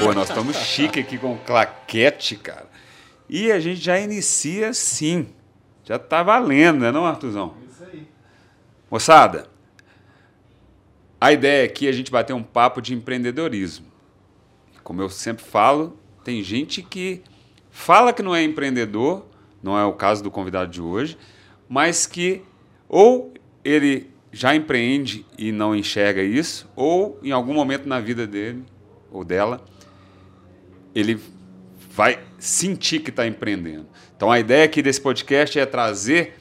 Pô, nós estamos chique aqui com claquete, cara. E a gente já inicia sim. Já tá valendo, né, não, Artuzão? Isso aí. Moçada, a ideia aqui é a gente bater um papo de empreendedorismo. Como eu sempre falo, tem gente que fala que não é empreendedor, não é o caso do convidado de hoje, mas que ou ele já empreende e não enxerga isso, ou em algum momento na vida dele ou dela, ele vai sentir que está empreendendo. Então a ideia aqui desse podcast é trazer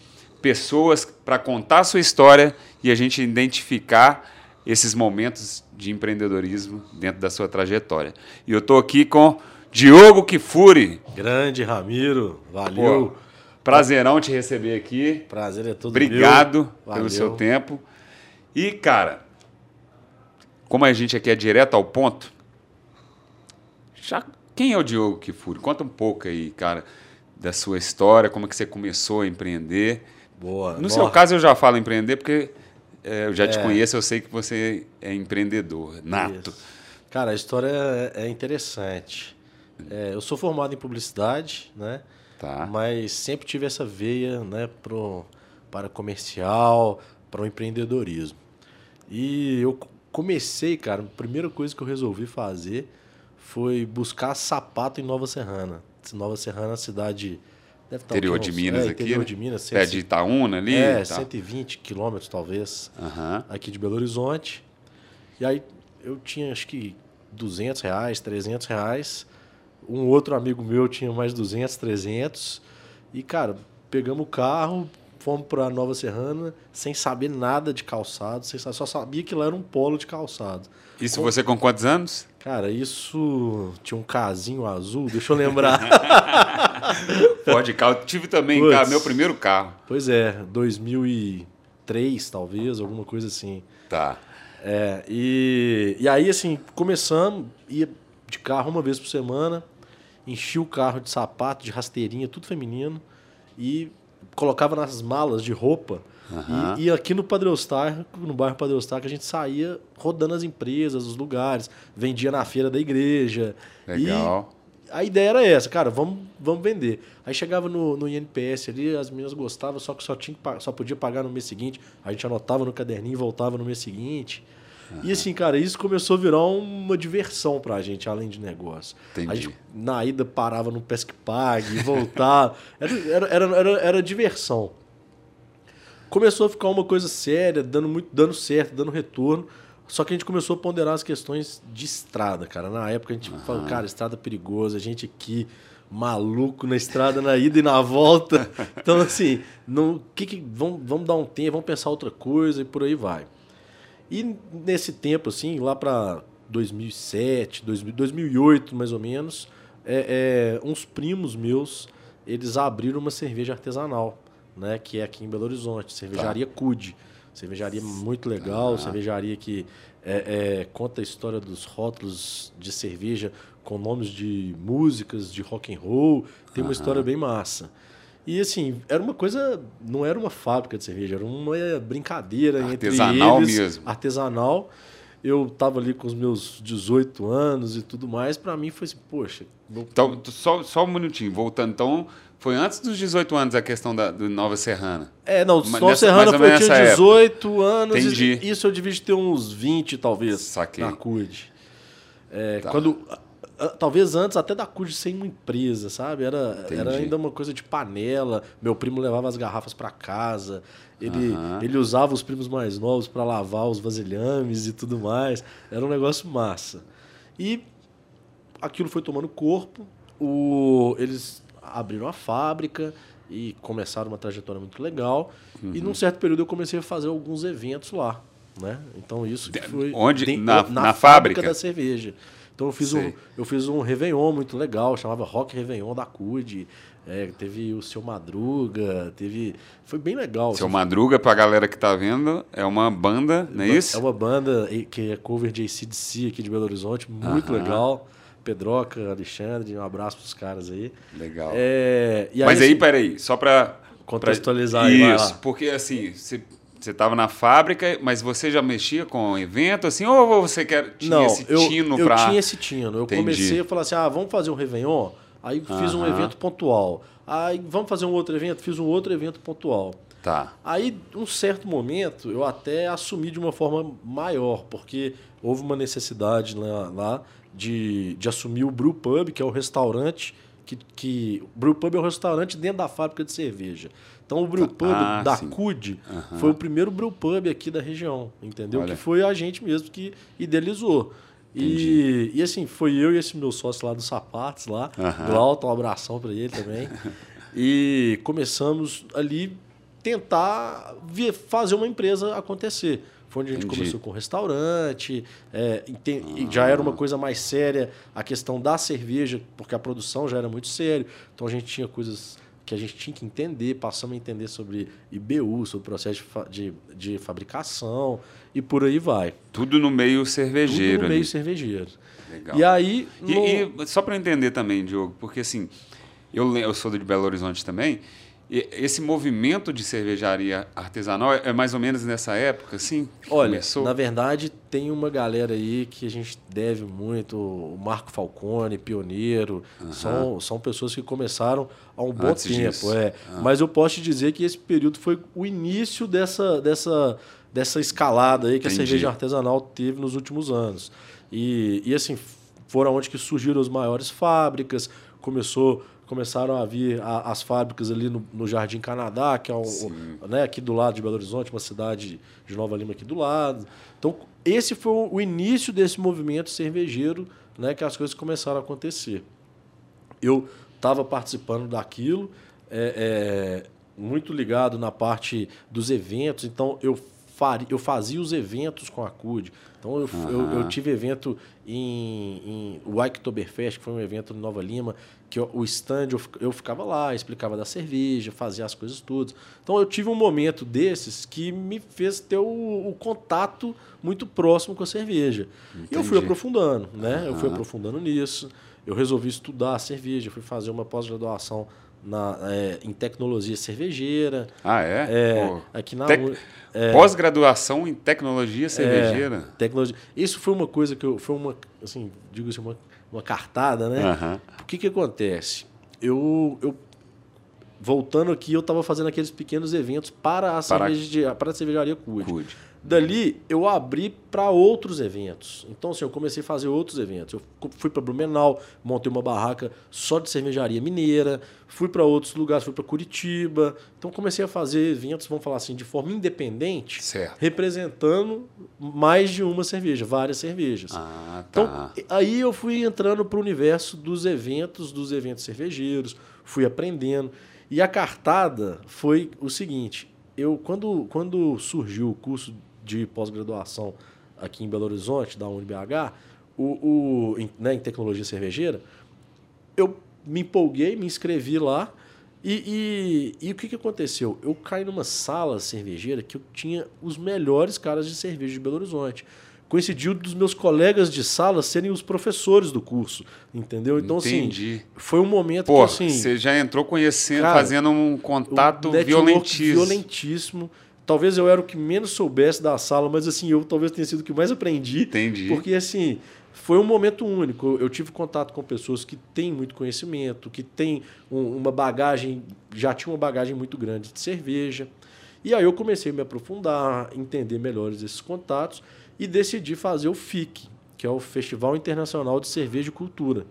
pessoas para contar a sua história e a gente identificar esses momentos de empreendedorismo dentro da sua trajetória. E eu estou aqui com Diogo Kifuri. Grande Ramiro, valeu. Pô, prazerão te receber aqui. Prazer é todo Obrigado meu. pelo seu tempo. E, cara, como a gente aqui é direto ao ponto, já, quem é o Diogo Kifuri? Conta um pouco aí, cara, da sua história, como é que você começou a empreender. Boa. No Nossa, seu caso, eu já falo empreender porque é, eu já te É. conheço, eu sei que você é empreendedor, nato. isso. Cara, a história é, é interessante. É, eu sou formado em publicidade, né? Tá. Mas sempre tive essa veia, né, pro, para comercial, para o empreendedorismo. E eu comecei, cara, a primeira coisa que eu resolvi fazer foi buscar sapato em Nova Serrana. Nova Serrana é uma cidade. Deve estar quê? Interior de Minas é, aqui, Interior né? de Minas, Pé de Itaúna ali. é, e tal. 120 quilômetros, talvez, Aham. aqui de Belo Horizonte. E aí eu tinha, acho que, 200 reais, 300 reais. Um outro amigo meu tinha mais 200, 300. E, cara, pegamos o carro, fomos para Nova Serrana, sem saber nada de calçado, sem saber, só sabia que lá era um polo de calçado. Isso você com quantos anos? Cara, isso tinha um casinho azul, deixa eu lembrar. Ford carro. Tive também, Puts. cara, meu primeiro carro. pois é, 2003, talvez, alguma coisa assim. Tá. É, e, e aí, assim, começamos, ia de carro uma vez por semana, enchia o carro de sapato, de rasteirinha, tudo feminino, e colocava nas malas de roupa. Aham. E, e aqui no Padre Eustáquio, no bairro Padre Eustáquio, a gente saía rodando as empresas, os lugares, vendia na feira da igreja. Legal. E a ideia era essa, cara, vamos, vamos vender. Aí chegava no, no INPS ali, as meninas gostavam, só que só, tinha só podia pagar no mês seguinte. A gente anotava no caderninho e voltava no mês seguinte. E assim, cara, isso começou a virar uma diversão pra gente, além de negócio. Entendi. A gente, na ida, parava no Pesque Pague, voltava. Era, era, era, era, diversão. Começou a ficar uma coisa séria, dando, muito, dando certo, dando retorno. Só que a gente começou a ponderar as questões de estrada, cara. Na época a gente falou, cara, estrada perigosa, a gente aqui maluco na estrada, na ida e na volta. Então, assim, não, que que, vamos, vamos dar um tempo, vamos pensar outra coisa e por aí vai. E nesse tempo, assim, lá para 2007, 2000, 2008, mais ou menos, é, é, uns primos meus, eles abriram uma cerveja artesanal, né? Que é aqui em Belo Horizonte, cervejaria Cude. Cervejaria muito legal, cervejaria que é, é, conta a história dos rótulos de cerveja com nomes de músicas, de rock and roll. Tem uma história bem massa. E assim, era uma coisa, não era uma fábrica de cerveja, era uma brincadeira Artesanal entre eles, mesmo. artesanal. Eu tava ali com os meus 18 anos e tudo mais, para mim foi assim, poxa, vou- Então, só, só um minutinho, voltando. Então, foi antes dos 18 anos a questão da do Nova Serrana. É, não, Nova nessa- Serrana foi, eu tinha nessa 18 anos. Entendi. E, isso eu devia de ter uns 20, talvez. Saquei. Na CUD. É, Tá. Quando. A- a- Talvez antes até da CUD ser uma empresa, sabe? Era, Entendi. era ainda uma coisa de panela. Meu primo levava as garrafas para casa. Ele, Aham. ele usava os primos mais novos para lavar os vasilhames e tudo mais. Era um negócio massa. E aquilo foi tomando corpo. O, eles abriram a fábrica e começaram uma trajetória muito legal. E Uhum. num certo período eu comecei a fazer alguns eventos lá. Né? Então isso que De- foi onde? den- Na- na fábrica? da cerveja. Então eu fiz, um, eu fiz um Réveillon muito legal, chamava Rock Réveillon da CUD. É, teve o Seu Madruga, teve. Foi bem legal. Seu assim. Madruga, pra galera que tá vendo, é uma banda, não é isso? É uma banda que é cover de ACDC aqui de Belo Horizonte, muito Aham. legal. Pedroca, Alexandre, um abraço pros caras aí. Legal. É, e Mas aí, assim, peraí, só pra... Contextualizar pra... aí, Isso, lá. porque assim, você Você estava na fábrica, mas você já mexia com evento, assim, ou você quer, tinha Não, esse eu, tino eu pra... tinha esse tino. Eu Entendi. comecei a falar assim, ah, vamos fazer um Réveillon? Aí fiz um Aham. evento pontual. Aí vamos fazer um outro evento? Fiz um outro evento pontual. Tá. Aí, um certo momento, eu até assumi de uma forma maior, porque houve uma necessidade lá, lá de, de assumir o Brew Pub, que é o restaurante que, que... O Brew Pub é o restaurante dentro da fábrica de cerveja. Então, o Brew Pub Ah, da sim. CUD Aham. foi o primeiro Brew Pub aqui da região, entendeu? Olha. Que foi a gente mesmo que idealizou. E, e assim, foi eu e esse meu sócio lá dos sapatos lá, Aham. Glauton, um abração para ele também. e começamos ali tentar ver- fazer uma empresa acontecer. Foi onde a gente Entendi. começou com restaurante, é, e já era uma coisa mais séria a questão da cerveja, porque a produção já era muito séria. Então a gente tinha coisas que a gente tinha que entender, passamos a entender sobre IBU, sobre o processo de, de, de fabricação e por aí vai. Tudo no meio cervejeiro. Tudo no meio ali. cervejeiro. Legal. E aí, E, no- e só para entender também, Diogo, porque assim, eu, eu sou de Belo Horizonte também, e esse movimento de cervejaria artesanal é é mais ou menos nessa época, assim? Olha, começou? na verdade, tem uma galera aí que a gente deve muito, o Marco Falcone, pioneiro, são, são pessoas que começaram há um bom Antes tempo. disso. É. Mas eu posso te dizer que esse período foi o início dessa, dessa, dessa escalada aí que Entendi. a cerveja artesanal teve nos últimos anos. E, e assim, foram onde que surgiram as maiores fábricas, começou começaram a vir a- as fábricas ali no, no Jardim Canadá, que é um, né, aqui do lado de Belo Horizonte, uma cidade de Nova Lima aqui do lado. Então, esse foi o início desse movimento cervejeiro, né, que as coisas começaram a acontecer. Eu estava participando daquilo, é, é, muito ligado na parte dos eventos, então eu, eu fazia os eventos com a CUD. Então eu, eu, eu Aham. tive evento em, em o Oktoberfest, que foi um evento em Nova Lima, que eu- o stand eu, fi- eu ficava lá, explicava da cerveja, fazia as coisas todas. Então eu tive um momento desses que me fez ter o, o contato muito próximo com a cerveja. E eu fui Entendi. aprofundando, né? Eu fui aprofundando nisso. Eu resolvi estudar a cerveja, fui fazer uma pós-graduação na, é, em tecnologia cervejeira. Ah, é? É, Pô, aqui na Tec- U- Pós-graduação em tecnologia cervejeira. tecnologia. Isso foi uma coisa que eu. Foi uma, assim, digo assim, uma, uma cartada, né? Aham. O que que acontece? Eu, eu voltando aqui, eu estava fazendo aqueles pequenos eventos para a, Para- cerveja de- para a cervejaria Cude. Cuide. Dali eu abri para outros eventos. Então, assim, eu comecei a fazer outros eventos. Eu fui para Blumenau, montei uma barraca só de cervejaria mineira, fui para outros lugares, fui para Curitiba. Então, comecei a fazer eventos, vamos falar assim, de forma independente, Certo. representando mais de uma cerveja, várias cervejas. Ah, Então, tá. aí eu fui entrando para o universo dos eventos, dos eventos cervejeiros, fui aprendendo. E a cartada foi o seguinte: eu quando, quando surgiu o curso de pós-graduação aqui em Belo Horizonte, da UNBH, o, o, em, né, em tecnologia cervejeira, eu me empolguei, me inscrevi lá. E, e, e o que, que aconteceu? Eu caí numa sala cervejeira que eu tinha os melhores caras de cerveja de Belo Horizonte. Coincidiu dos meus colegas de sala serem os professores do curso, entendeu? Então, Entendi. assim, foi um momento Pô, que, assim... você já entrou conhecendo, Cara, fazendo um contato violentíssimo. violentíssimo. Talvez eu era o que menos soubesse da sala, mas assim, eu talvez tenha sido o que mais aprendi. Entendi. Porque assim, foi um momento único. Eu- tive contato com pessoas que têm muito conhecimento, que têm um- uma bagagem, já tinha uma bagagem muito grande de cerveja. E aí eu comecei a me aprofundar, entender melhor esses contatos e decidi fazer o FIC, que é o Festival Internacional de Cerveja e Cultura.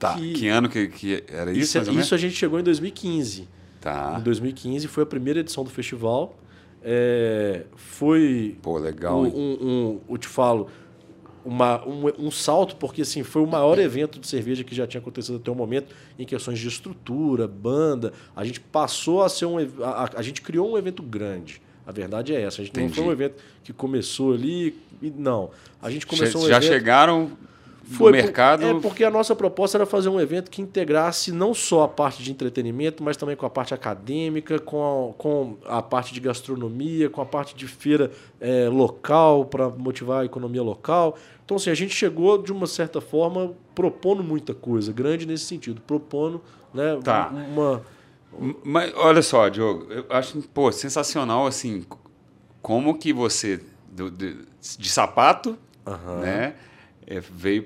Tá. Que, que- ano que, que era isso, Isso, menos? isso a gente chegou em 2015. Tá. Em 2015 foi a primeira edição do festival. É, foi Pô, legal, um, um, um- eu te falo, uma, um, um salto, porque assim, foi o maior evento de cerveja que já tinha acontecido até o momento, em questões de estrutura, banda. A gente passou a ser um. A, a- gente criou um evento grande. A verdade é essa. A gente não Entendi. foi um evento que começou ali. e- Não. A gente começou já um já evento. chegaram Foi mercado. É porque a nossa proposta era fazer um evento que integrasse não só a parte de entretenimento, mas também com a parte acadêmica, com a, com a parte de gastronomia, com a parte de feira eh, local, para motivar a economia local. Então, assim, a gente chegou, de uma certa forma, propondo muita coisa, grande nesse sentido, propondo né, Tá. uma. Mas olha só, Diogo, eu acho pô, sensacional assim como que você, do- de, de sapato, Aham. né, é, veio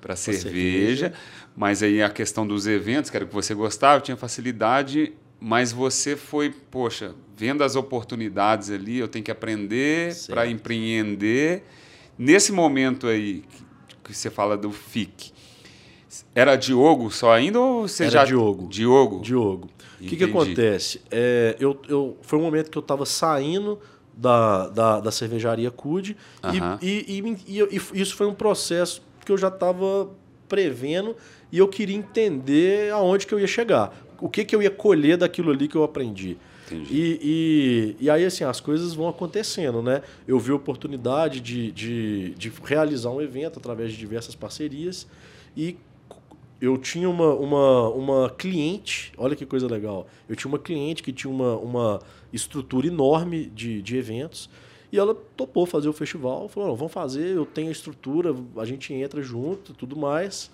para cerveja, cerveja. mas aí a questão dos eventos, que era o que você gostava, tinha facilidade, mas você foi, poxa, vendo as oportunidades ali, eu tenho que aprender para empreender. Nesse momento aí que, você fala do FIC, era Diogo só ainda ou você Era já... Diogo. Diogo? Diogo. O que, que acontece? É, eu, eu, foi um momento que eu estava saindo da, da, da cervejaria CUD e- Aham. e, e, e, e isso foi um processo que eu já estava prevendo e eu queria entender aonde que eu ia chegar. O que, que eu ia colher daquilo ali que eu aprendi. E, e, e aí, assim, as coisas vão acontecendo, né? Eu vi a oportunidade de, de, de realizar um evento através de diversas parcerias e eu tinha uma, uma, uma cliente, olha que coisa legal. Eu tinha uma cliente que tinha uma, uma estrutura enorme de, de eventos e ela topou fazer o festival. Falou: "Não, vamos fazer, eu tenho a estrutura, a gente entra junto tudo mais.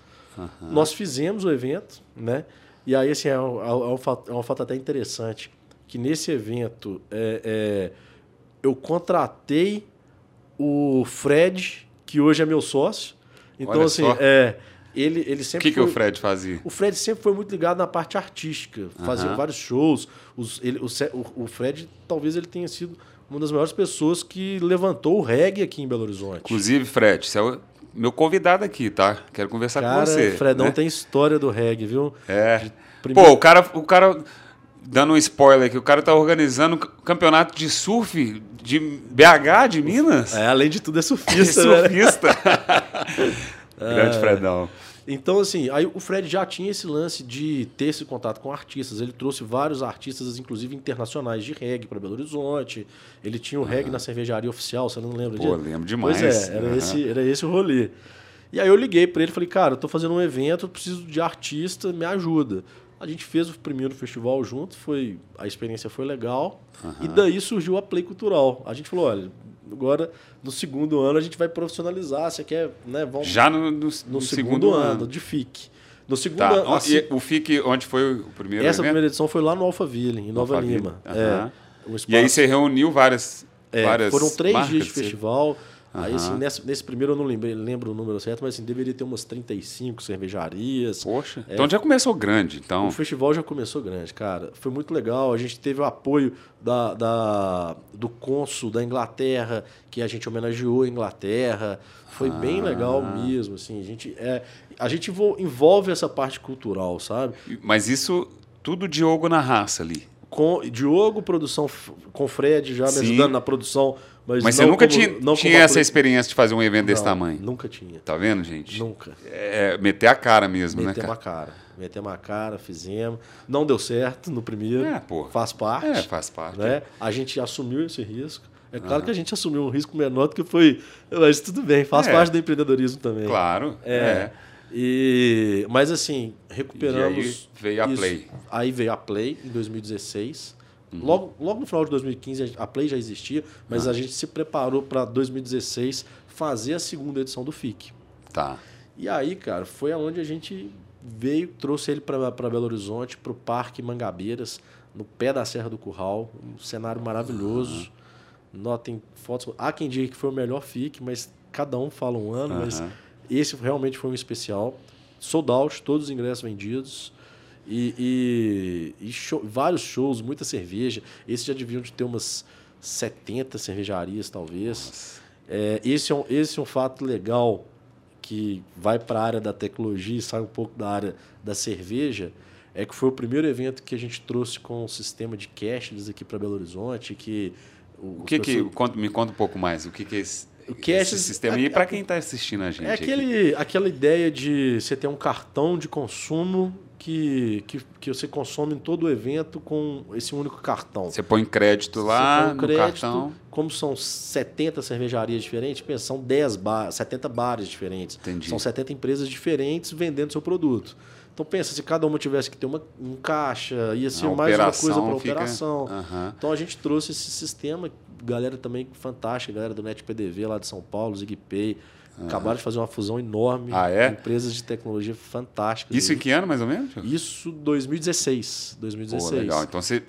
Nós fizemos o evento, né? E aí, assim, é um, é um fato, é um fato até interessante que nesse evento é, é, eu contratei o Fred, que hoje é meu sócio. Então, Olha assim, só. é, ele, ele O sempre que, que foi- o Fred fazia? o Fred sempre foi muito ligado na parte artística, fazia Aham. vários shows. Os, ele, o, o- o Fred, talvez ele tenha sido uma das maiores pessoas que levantou o reggae aqui em Belo Horizonte. Inclusive, Fred, você é o meu convidado aqui, tá? Quero conversar Cara, com você. Fredão né? tem história do reggae, viu? É. primeiro- Pô, o cara, o cara, dando um spoiler aqui, o cara tá organizando campeonato de surf de BH, de Minas? É, além de tudo, é É surfista, né? Grande Fredão. Então, assim, aí o Fred já tinha esse lance de ter esse contato com artistas. Ele trouxe vários artistas, inclusive internacionais, de reggae para Belo Horizonte. Ele tinha o reggae na cervejaria oficial, você não lembra Pô, disso? lembro demais. Pois é, era, Aham. esse, era esse o rolê. E aí eu liguei para ele e falei, cara, eu tô fazendo um evento, preciso de artista, me ajuda. A gente fez o primeiro festival junto, foi, a experiência foi legal. E daí surgiu a Play Cultural. A gente falou, olha, agora no segundo ano a gente vai profissionalizar, você quer, né, vamos Já no, no- no, no segundo, ano, de FIC. No segundo Tá. ano, assim, e o FIC, onde foi o primeiro essa evento? primeira edição foi lá no Alphaville, em Nova Alphaville. Lima. Aham. É, um E aí você reuniu várias, é, várias foram três marcas dias de você- festival. Aí, assim, nesse, nesse primeiro eu não lembrei, lembro o número certo, mas assim, deveria ter umas 35 cervejarias. Poxa, então já começou grande. Então, O festival já começou grande, cara. Foi muito legal. A gente teve o apoio da, da- do cônsul da Inglaterra, que a gente homenageou a Inglaterra. Foi bem Ah. legal mesmo. Assim, a gente, é, a gente envol- envolve essa parte cultural, sabe? mas isso tudo Diogo na raça ali. Com Diogo, produção com Fred já me Sim. ajudando na produção. Mas, Mas você nunca como- tinha, tinha essa experiência de fazer um evento desse Não, tamanho. Nunca tinha. Tá vendo, gente? Nunca. É, meter a cara mesmo, né, Metemos cara? a cara. Metemos a cara, fizemos. Não deu certo no primeiro. É, pô. Faz parte. É, faz parte. né? A gente assumiu esse risco. É claro que a gente assumiu um risco menor do que foi. Mas tudo bem, faz É. parte do empreendedorismo também. Claro. É. É. E, mas assim, E recuperamos. aí veio a. Play. Aí veio a Play em 2016. Logo, logo no final de 2015 a Play já existia, mas Ah. a gente se preparou para 2016 fazer a segunda edição do FIC. Tá. E aí, cara, foi aonde a gente veio, trouxe ele para Belo Horizonte, para o Parque Mangabeiras, no pé da Serra do Curral, um cenário maravilhoso. Notem fotos. Há quem diga que foi o melhor FIC, mas cada um fala um ano, mas Aham. esse realmente foi um especial. Sold out, todos os ingressos vendidos. E, e- e show- vários shows, muita cerveja. Esse já deviam de ter umas 70 cervejarias, talvez. É, esse, é um, esse é um fato legal que vai para a área da tecnologia e sai um pouco da área da cerveja. É que foi o primeiro evento que a gente trouxe com o sistema de cashless aqui para Belo Horizonte. Que O que que... conta- me conta um pouco mais. O que que é esse, O cash- esse sistema? E para quem está assistindo a gente É aqui? aquele, aquela ideia de você ter um cartão de consumo que, que, que você consome em todo o evento com esse único cartão. Você põe crédito lá põe um no crédito, cartão. Como são 70 cervejarias diferentes, pensa, são 10 bar, 70 bares diferentes. Entendi. São 70 empresas diferentes vendendo seu produto. Então pensa, se cada uma tivesse que ter uma, um caixa, ia ser A mais uma coisa para fica- operação. Aham. Então a gente trouxe esse sistema, galera também fantástica, galera do NetPDV lá de São Paulo, ZigPay. Acabaram de fazer uma fusão enorme. Ah, é? Empresas de tecnologia fantásticas. Isso em que ano, mais ou menos? Isso 2016. Pô, 2016. legal. Então você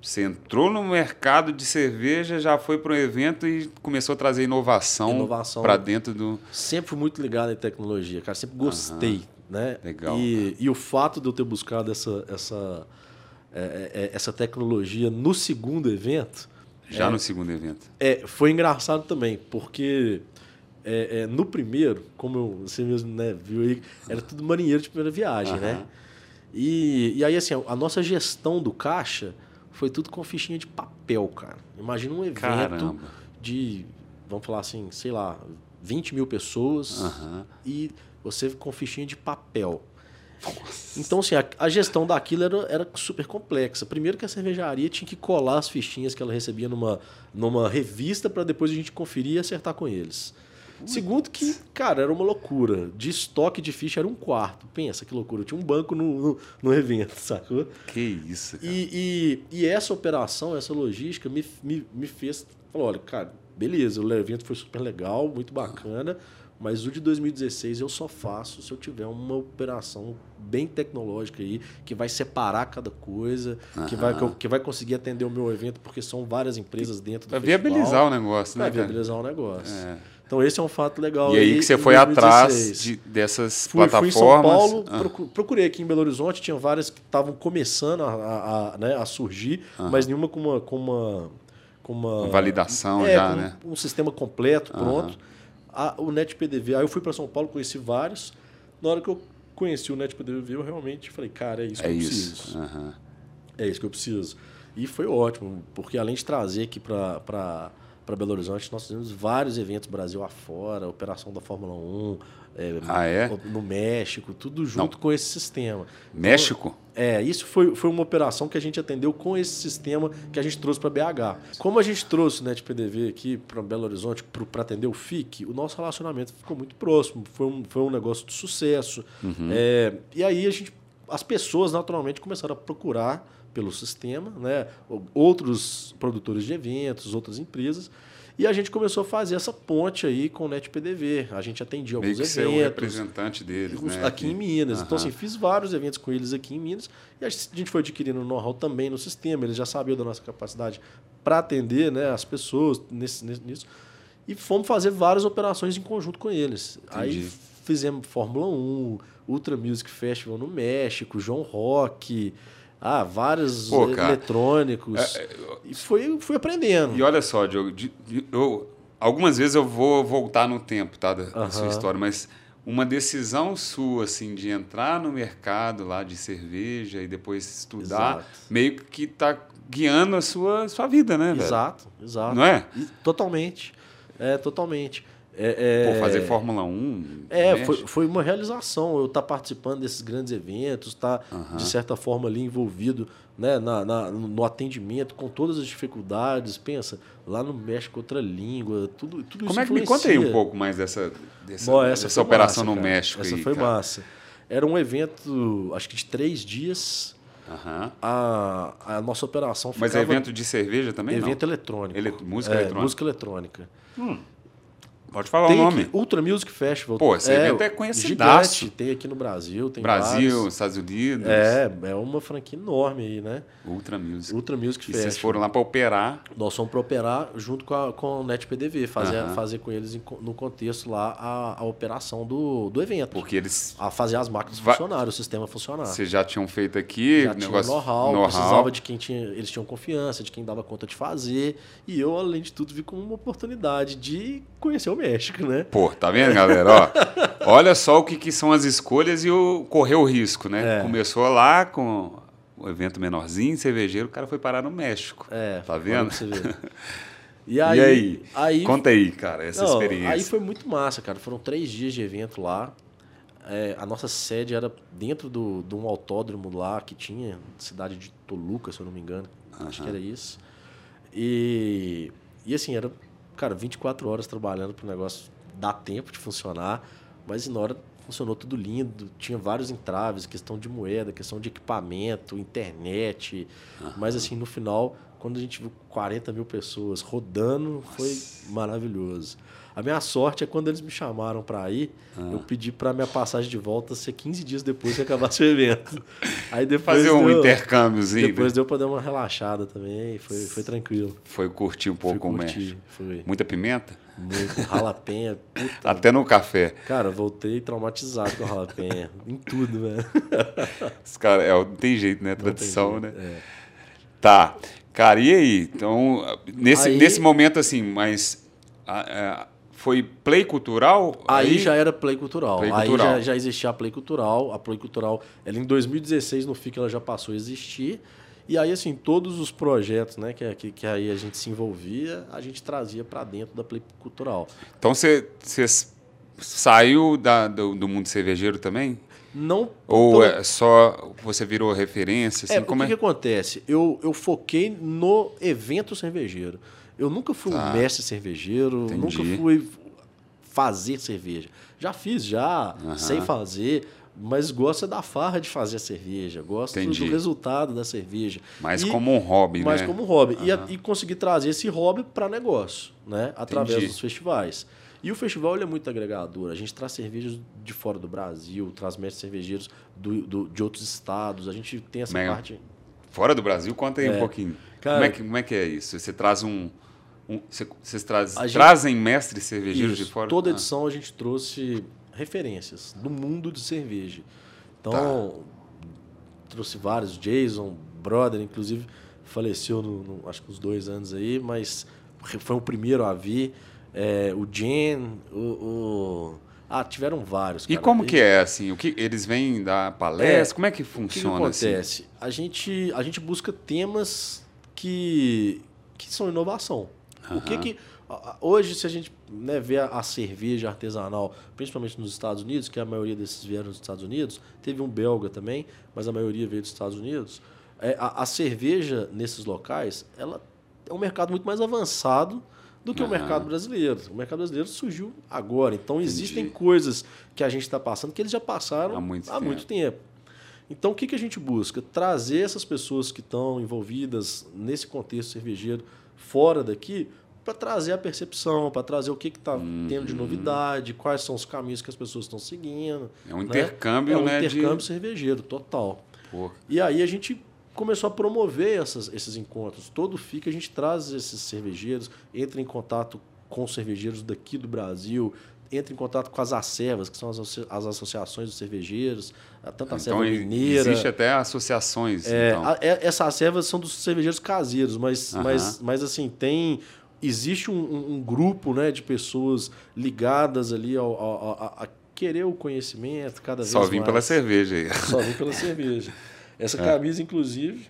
Você entrou no mercado de cerveja, já foi para um evento e começou a trazer inovação, Inovação. para dentro do. Sempre muito ligado em tecnologia, cara. Sempre gostei, né? Legal, E, e o fato de eu ter buscado essa, essa, é, é, essa tecnologia no segundo evento Já no segundo evento. é, foi engraçado também, porque é, é, no primeiro, como eu- você mesmo né, viu aí, era tudo marinheiro de primeira viagem, Aham. né? E, e aí, assim, a nossa gestão do caixa foi tudo com fichinha de papel, cara. Imagina um evento Caramba. de, vamos falar assim, sei lá, 20 mil pessoas Aham. e você com fichinha de papel. Então, assim, a, a gestão daquilo era, era super complexa. Primeiro que a cervejaria tinha que colar as fichinhas que ela recebia numa, numa revista para depois a gente conferir e acertar com eles. Segundo que, cara, era uma loucura. De estoque de ficha era um quarto. Pensa que loucura. Tinha um banco no, no, no evento, sacou? Que isso, cara. E, e, e essa operação, essa logística me, me, me fez. Falou: olha, cara, beleza, o evento foi super legal, muito bacana, mas o de 2016 eu só faço se eu tiver uma operação bem tecnológica aí, que vai separar cada coisa, que, vai, que, que vai conseguir atender o meu evento, porque são várias empresas dentro do Pra festival. viabilizar o negócio, né? Vai cara? viabilizar o negócio. É. Então esse é um fato legal. E aí que você foi 2016. atrás de- dessas Fui, fui em São plataformas. Paulo, Ah, procu- procurei aqui em Belo Horizonte, tinha várias que estavam começando a, a- a, né, a surgir, mas nenhuma com uma, com uma, com uma Validação é, já, né? Um sistema completo, pronto. A- o NetPDV, aí eu fui para São Paulo, conheci vários. Na hora que eu conheci o NetPDV, eu realmente falei, cara, é isso que É eu isso. preciso. É isso que eu preciso. E foi ótimo, porque além de trazer aqui para Belo Horizonte, nós fizemos vários eventos Brasil afora, operação da Fórmula 1, é, Ah, é? no México, tudo junto com esse sistema. México? É, isso foi, foi uma operação que a gente atendeu com esse sistema que a gente trouxe para BH. Como a gente trouxe o NetPDV aqui para Belo Horizonte para atender o FIC, o nosso relacionamento ficou muito próximo. Foi um, foi um negócio de sucesso. É, e aí a gente, as pessoas naturalmente começaram a procurar pelo sistema, né? outros produtores de eventos, outras empresas. E a gente começou a fazer essa ponte aí com o NetPDV. A gente atendia Meio alguns que ser o eventos representante deles, né? aqui em Minas. Então, Aham. assim, fiz vários eventos com eles aqui em Minas e a gente foi adquirindo know-how também no sistema. Eles já sabiam da nossa capacidade para atender né, as pessoas nesse, nisso. E fomos fazer várias operações em conjunto com eles. Aí Entendi. fizemos Fórmula 1, Ultra Music Festival no México, João Rock, ah, vários Pô, cara, eletrônicos. E foi, fui aprendendo. E olha só, Diogo, de- de- eu, algumas vezes eu vou voltar no tempo, tá? Da, da sua Aham. história, mas uma decisão sua, assim, de entrar no mercado lá de cerveja e depois estudar, Exato. meio que tá guiando a sua, sua vida, né, velho? Exato, exato. Não é? Totalmente. É, totalmente. É, é- Pô, fazer Fórmula 1. É, foi, foi uma realização eu estar participando desses grandes eventos, estar, de certa forma, ali envolvido né, na, na- no atendimento, com todas as dificuldades. Pensa, lá no México, outra língua, tudo, tudo Como isso é que me conta aí um influencia. pouco mais dessa, dessa, Bom, essa dessa operação massa, no cara. México Essa aí, foi cara? massa. Era um evento, acho que de três dias. Aham. A, a nossa operação ficava... Mas é evento de cerveja também, evento não? eletrônico. Ele- música É, eletrônica. Música eletrônica. Pode falar Tem o nome. aqui, Ultra Music Festival. Pô, esse evento é conhecidaço. Tem aqui no Brasil, tem Brasil, vários. Estados Unidos. É, é uma franquia enorme aí, né? Ultra Music. Ultra Music E Festival. vocês foram lá para operar. Nós fomos para operar junto com, a, com o NetPDV, fazer, Aham. fazer com eles no contexto lá a, a operação do, do evento. Porque eles A fazer as máquinas Va- funcionarem, o sistema funcionar. vocês já tinham feito aqui, Já tinha negócio know-how, precisava de quem tinha. Eles tinham confiança, de quem dava conta de fazer. E eu, além de tudo, vi como uma oportunidade de conhecer o México, né? Pô, tá vendo, galera? Ó, olha só o que, que são as escolhas e o correr o risco, né? É. Começou lá com o evento menorzinho, cervejeiro, o cara foi parar no México. É, Tá vendo? você ver. E E aí, aí? aí Conta aí, cara, essa Não, experiência. Aí foi muito massa, cara. Foram três dias de evento lá. É, a nossa sede era dentro do, de um autódromo lá que tinha, cidade de Toluca, se eu não me engano. Acho que era isso. E, e assim, era, cara, 24 horas trabalhando para o negócio dar tempo de funcionar, mas na hora funcionou tudo lindo. Tinha vários entraves, questão de moeda, questão de equipamento, internet. Mas assim, no final, quando a gente viu 40 mil pessoas rodando, foi maravilhoso. A minha sorte é quando eles me chamaram para ir, ah. eu pedi para minha passagem de volta ser 15 dias depois que acabasse o evento. Aí depois fazer um deu, intercâmbiozinho. Depois deu para dar uma relaxada também, foi, foi tranquilo. Foi curtir um pouco o México. Foi. Muita pimenta? Muito. Ralapenha. Puta. Até no café. Cara, voltei traumatizado com a ralapenha. em tudo, velho. Os cara, é, não tem jeito, né? Tradição, jeito, né? É. Tá. Cara, e aí? Então, nesse, aí, nesse momento, assim, mas. A, a, foi Play Cultural? Aí, aí já era Play Cultural. Play aí Já, já existia a Play Cultural. A Play Cultural, ela em 2016, no FIC, ela já passou a existir. E aí, assim, todos os projetos né, que, que, que aí a gente se envolvia, a gente trazia para dentro da Play Cultural. Então, você saiu da, do, do mundo cervejeiro também? Não. Ou é só você virou referência? Assim, é, como o que, é? que acontece? Eu, eu foquei no evento cervejeiro. Eu nunca fui tá. um mestre cervejeiro, Entendi. nunca fui fazer cerveja. Já fiz, já, uhum. sei fazer, mas gosto da farra de fazer a cerveja, gosto Entendi. do resultado da cerveja. Mais e, como um hobby, mais né? Mais como um hobby. Uhum. E, a, e conseguir trazer esse hobby para negócio, né? Através Entendi. dos festivais. E o festival ele é muito agregador. A gente traz cervejas de fora do Brasil, traz mestres cervejeiros do, do, de outros estados. A gente tem essa parte. Fora do Brasil, conta aí é. um pouquinho. Cara, como, é que, como é que é isso? Você traz um, vocês traz, trazem mestres cervejeiros isso, de fora? Toda ah. edição ah. a gente trouxe referências do mundo de cerveja. Então, tá. trouxe vários. Jason, brother, inclusive, faleceu no, no, acho que uns dois anos aí, mas foi o primeiro a vir. É, o Jen, o, o, Ah, tiveram vários. Cara. E como que é assim? O que eles vêm da palestra? É, como é que funciona? O que, que acontece? Assim? A gente a gente busca temas que que são inovação. Uhum. O que que hoje se a gente né, vê a, cerveja artesanal, principalmente nos Estados Unidos, que a maioria desses vieram dos Estados Unidos, teve um belga também, mas a maioria veio dos Estados Unidos. É, a, a, cerveja nesses locais, ela é um mercado muito mais avançado do que uhum. o mercado brasileiro. O mercado brasileiro surgiu agora, então Entendi. existem coisas que a gente está passando que eles já passaram há muito, há tempo. muito tempo. Então, o que, que a gente busca? Trazer essas pessoas que estão envolvidas nesse contexto cervejeiro fora daqui para trazer a percepção, para trazer o que está uhum. tendo de novidade, quais são os caminhos que as pessoas estão seguindo. É um né? intercâmbio, é um né? intercâmbio de... cervejeiro, total. Porra. E aí a gente começou a promover essas, esses encontros. Todo FIC a gente traz esses cervejeiros, entra em contato com os cervejeiros daqui do Brasil, entra em contato com as ACEVAS, que são as, as associações dos cervejeiros, tanto a então, Mineira. Existe até associações. É, então. a, é, essas ACEVAS são dos cervejeiros caseiros, mas, mas, mas assim, tem. Existe um, um, grupo né, de pessoas ligadas ali ao, ao, ao, a querer o conhecimento cada vez Só mais. Só vim pela cerveja aí. Só vim pela cerveja. Essa é. camisa, inclusive,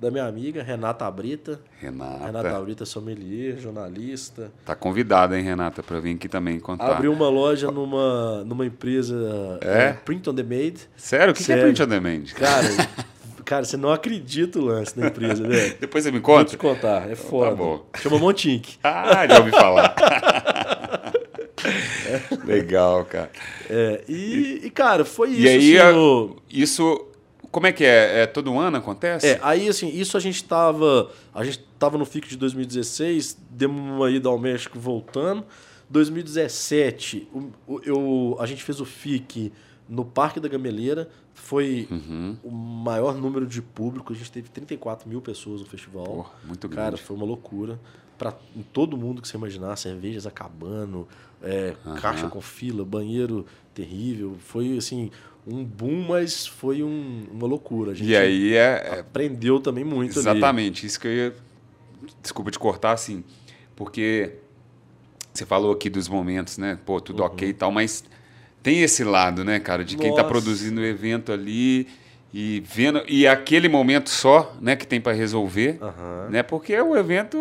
da minha amiga Renata Brita. Renata. Renata Brita, sommelier, jornalista. Tá convidada, hein, Renata, para vir aqui também contar. Abriu uma loja numa, numa empresa é? é Print on Demand. Sério? O que, que é Print on Demand? Cara, cara, você não acredita o lance da empresa, né? Depois você me conta? Vou te contar, é então foda. Tá bom. Chama Montink. Ah, já ouvi falar. Legal, cara. É, e, e, cara, foi isso. E aí, assim, isso como é que é? é? Todo ano acontece? É, aí assim, isso a gente estava. A gente tava no FIC de 2016, demos uma ida ao México voltando. 2017, o, eu, a gente fez o FIC no Parque da Gameleira. Foi uhum. o maior número de público. A gente teve 34 mil pessoas no festival. Porra, muito grande. Cara, foi uma loucura. Para todo mundo que você imaginar, cervejas acabando, é, uhum. caixa com fila, banheiro terrível. Foi assim um boom, mas foi um, uma loucura. A gente e aí é, é aprendeu também muito Exatamente, ali. isso que eu ia. Desculpa te cortar, assim, porque você falou aqui dos momentos, né? Pô, tudo uhum. ok e tal, mas tem esse lado, né, cara, de tá Nossa. quem está produzindo o evento ali e vendo e aquele momento só, né, que tem para resolver, uhum. né? Porque o evento,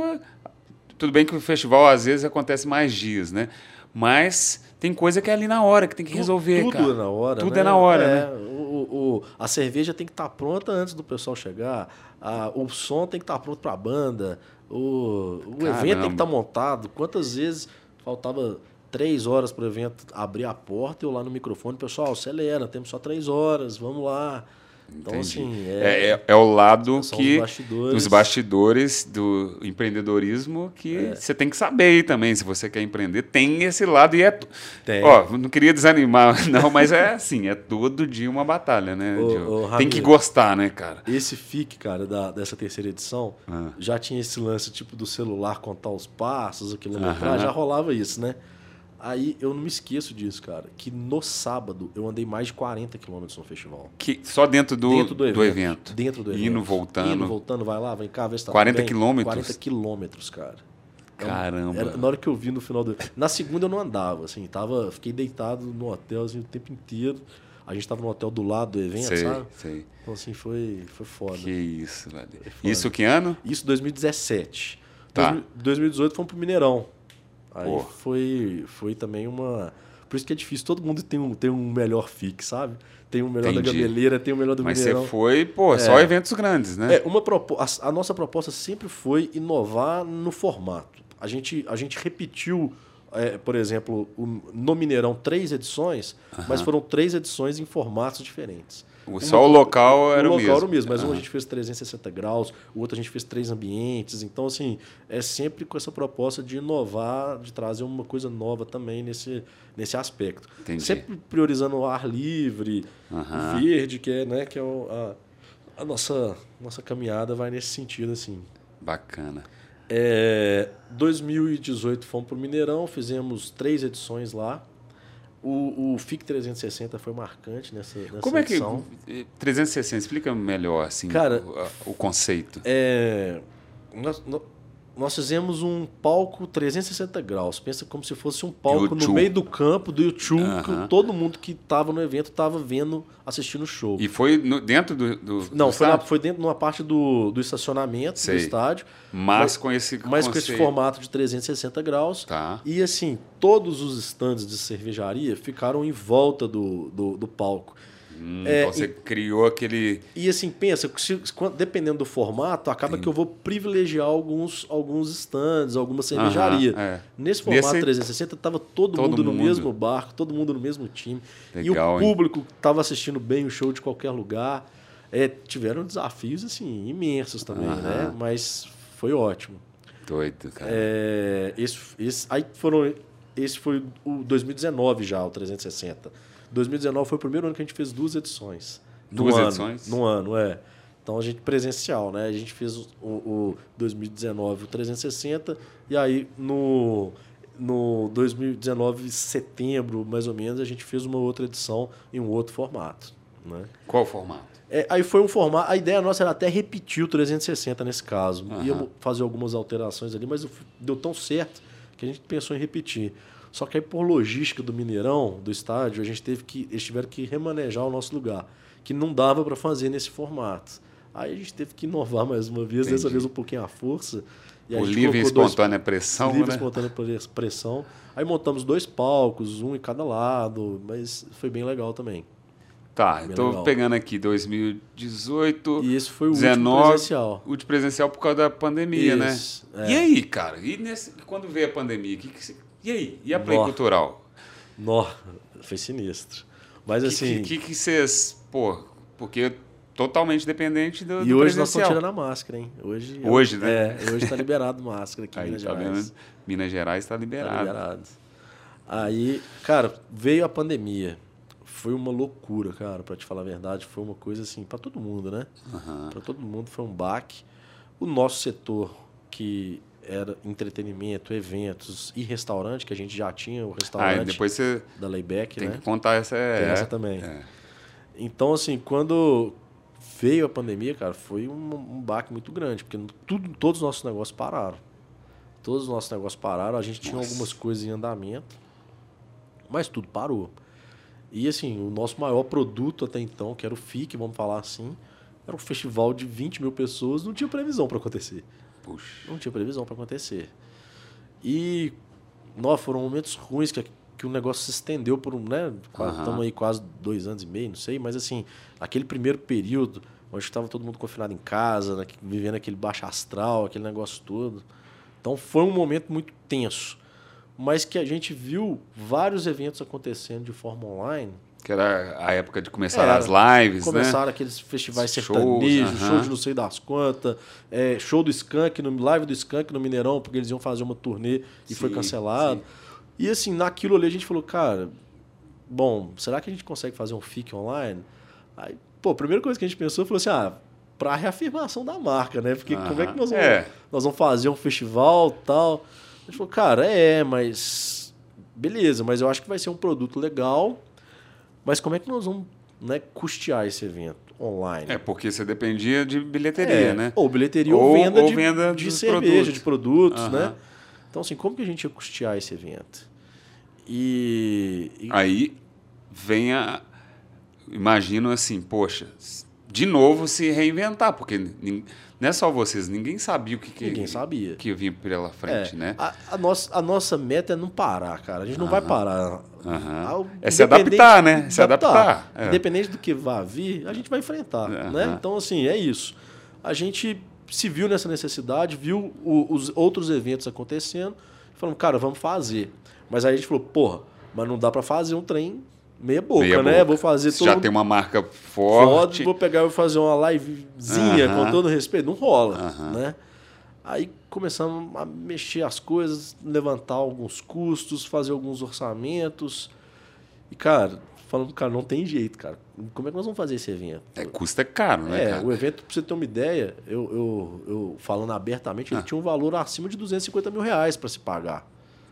tudo bem que o festival às vezes acontece mais dias, né? Mas tem coisa que é ali na hora, que tem que resolver, tudo. Tudo é na hora, Tudo né? é na hora, é, né? O, o, a cerveja tem que estar tá pronta antes do pessoal chegar, a, o som tem que estar tá pronto para a banda, o, o evento tem que estar tá montado. Quantas vezes faltava três horas para o evento abrir a porta e eu lá no microfone, pessoal, acelera, temos só três horas, vamos lá. Então, Entendi. assim, É, é, é, é o lado que os bastidores. bastidores do empreendedorismo que É. você tem que saber aí também, se você quer empreender, tem esse lado e é Tem. ó, não queria desanimar não, mas é assim, é todo dia uma batalha, né? Ô, tem que gostar, né, cara? Esse FIC, cara, da, dessa terceira edição, Ah. já tinha esse lance tipo do celular contar os passos, a quilometragem, já rolava isso, né? Aí eu não me esqueço disso, cara, que no sábado eu andei mais de 40 quilômetros no festival. Que só dentro do dentro do evento. do evento. Dentro do evento. Indo, voltando. Indo, voltando, vai lá, vem cá, vê se tá 40 tudo bem. quilômetros? 40 quilômetros, cara. É Caramba. Era- na hora que eu vi no final do. Na segunda eu não andava, assim, tava, fiquei deitado no hotel assim, o tempo inteiro. A gente tava no hotel do lado do evento, sei, sabe? sei. Então, assim, foi, foi foda. Que isso, velho. Isso que ano? Isso 2017. Tá. 2000 2018 fomos pro Mineirão. Aí Pô. foi, foi também uma. Por isso que é difícil. Todo mundo tem um, tem um melhor fixe, sabe? Tem um melhor Entendi. da gameleira, tem o melhor do Mas Mineirão. você foi, pô, só eventos grandes, né? É, uma propo- a, a nossa proposta sempre foi inovar no formato. A gente, a gente repetiu, é, por exemplo, no Mineirão três edições, mas foram três edições em formatos diferentes. O- Só o local era o, o local mesmo. era o mesmo, mas um Aham. a gente fez 360 graus, o outro a gente fez três ambientes. Então, assim, é sempre com essa proposta de inovar, de trazer uma coisa nova também nesse, nesse aspecto. Entendi. Sempre priorizando o ar livre, o verde, que é, né, que é o- a, a nossa, nossa caminhada vai nesse sentido, assim. Bacana. É, 2018 fomos para o Mineirão, fizemos três edições lá. O, o FIC 360 foi marcante nessa, nessa Como é que. edição. 360, explica melhor, assim, Cara, o, o conceito. É, nós, nó- nós fizemos um palco 360 graus. Pensa como se fosse um palco no YouTube. meio do campo do YouTube, Aham. que todo mundo que estava no evento estava vendo, assistindo o show. E foi no- dentro do. do Não, do foi, foi dentro de uma parte do, do estacionamento Sei. do estádio, Mas, mas- com esse. mas com esse formato de 360 graus. Tá. E assim, todos os stands de cervejaria ficaram em volta do, do, do palco. Hum, É, então você criou aquele. E assim, pensa, se- dependendo do formato, acaba que eu vou privilegiar alguns, alguns stands, alguma cervejaria. Aham, é. Nesse formato Nesse- 360, tava todo, Todo mundo no mundo. mesmo barco, todo mundo no mesmo time. Legal, e o público estava assistindo bem o show de qualquer lugar. É, tiveram desafios assim imensos também, Aham. né? Mas foi ótimo. Doido, cara. É, esse, esse, aí foram, esse foi o 2019 já, o 360. 2019 foi o primeiro ano que a gente fez duas edições. No Duas ano, edições? No ano, é. Então a gente presencial, né? A gente fez o, o 2019 o 360 e aí no no 2019 setembro, mais ou menos, a gente fez uma outra edição em um outro formato, né? Qual formato? É, aí foi um formato. A ideia nossa era até repetir o 360 nesse caso. Aham. Íamos fazer algumas alterações ali, mas deu tão certo que a gente pensou em repetir. Só que aí, por logística do Mineirão, do estádio, a gente teve que. Eles tiveram que remanejar o nosso lugar. Que não dava para fazer nesse formato. Aí a gente teve que inovar mais uma vez, dessa Entendi. vez um pouquinho à força. E o livre e colocou dois- espontânea pressão, livre né? espontânea pre- pressão. Aí montamos dois palcos, um em cada lado, mas foi bem legal também. Tá, estou pegando aqui 2018, E esse foi o último 19, presencial. último presencial por causa da pandemia, Isso, né? é. E aí, cara? E nesse- quando veio a pandemia, que que você- e aí? E a Play Nó. Cultural? Nó, foi sinistro. Mas O assim, que, que, que vocês, pô, porque totalmente dependente do, e do hoje nós estamos tirando a máscara, hein? Hoje, Hoje, né? É, hoje tá liberado máscara aqui em Minas tá Gerais. vendo? Minas Gerais está Tá liberado. liberado. Aí, cara, veio a pandemia. Foi uma loucura, cara, pra te falar a verdade. Foi uma coisa assim, pra todo mundo, né? Aham. Pra todo mundo foi um baque. O nosso setor, que era entretenimento, eventos e restaurante, que a gente já tinha o Ah, restaurante e depois você da Layback, tem né? que contar essa. Tem É, essa também. é. Então, assim, quando veio a pandemia, cara, foi um, um baque muito grande, porque tudo, todos os nossos negócios pararam. Todos os nossos negócios pararam, a gente tinha Nossa. algumas coisas em andamento, mas tudo parou. E, assim, o nosso maior produto até então, que era o FIC, vamos falar assim, era um festival de 20 mil pessoas, não tinha previsão para acontecer. Puxa. Não tinha previsão para acontecer. E nós foram momentos ruins que, que o negócio se estendeu por um, né? Estamos aí quase dois anos e meio, não sei, mas assim, aquele primeiro período, onde estava todo mundo confinado em casa, né, vivendo aquele baixo astral, aquele negócio todo. Então foi um momento muito tenso. Mas que a gente viu vários eventos acontecendo de forma online Que era a época de começar Era. as lives, né? Começaram aqueles festivais Shows, sertanejos, aham. show de não sei das quantas, é, show do Skank, no, live do Skank no Mineirão, porque eles iam fazer uma turnê e foi Sim, cancelado. E assim, naquilo ali a gente falou, cara, bom, será que a gente consegue fazer um FIC online? Aí, pô, a primeira coisa que a gente pensou foi assim, ah, pra reafirmação da marca, né? Porque como é que nós vamos, É. nós vamos fazer um festival tal? A gente falou, cara, é, mas beleza, mas eu acho que vai ser um produto legal, mas como é que nós vamos né, custear esse evento online? É, porque você dependia de bilheteria, É, né? Ou bilheteria ou, Ou- venda, ou de, venda de cerveja, produtos. de produtos, Aham. né? Então, assim, como que a gente ia custear esse evento? E. e- Aí vem a. Imagino assim, poxa, de novo se reinventar, porque não é só vocês, ninguém sabia o que, que, Ninguém sabia. que vinha pela frente, é, né? A, a nossa, a nossa meta é não parar, cara. A gente não vai parar. É se adaptar, né? Se adaptar, é. Independente do que vá vir, a gente vai enfrentar. Né? Então, assim, é isso. A gente se viu nessa necessidade, viu o- os outros eventos acontecendo, e falamos, cara, vamos fazer. Mas aí a gente falou, porra, mas não dá pra fazer um trem meia boca, Meia né? boca. Vou fazer Se todo já tem uma marca forte. vou pegar e fazer uma livezinha Aham. com todo respeito. Não rola, Aham. né? Aí começamos a mexer as coisas, levantar alguns custos, fazer alguns orçamentos. E, cara, falando, cara, não tem jeito, cara. Como é que nós vamos fazer esse evento? É, custa caro, né, É, cara? o evento, pra você ter uma ideia, eu, eu, eu falando abertamente, ele Ah. tinha um valor acima de 250 mil reais para se pagar.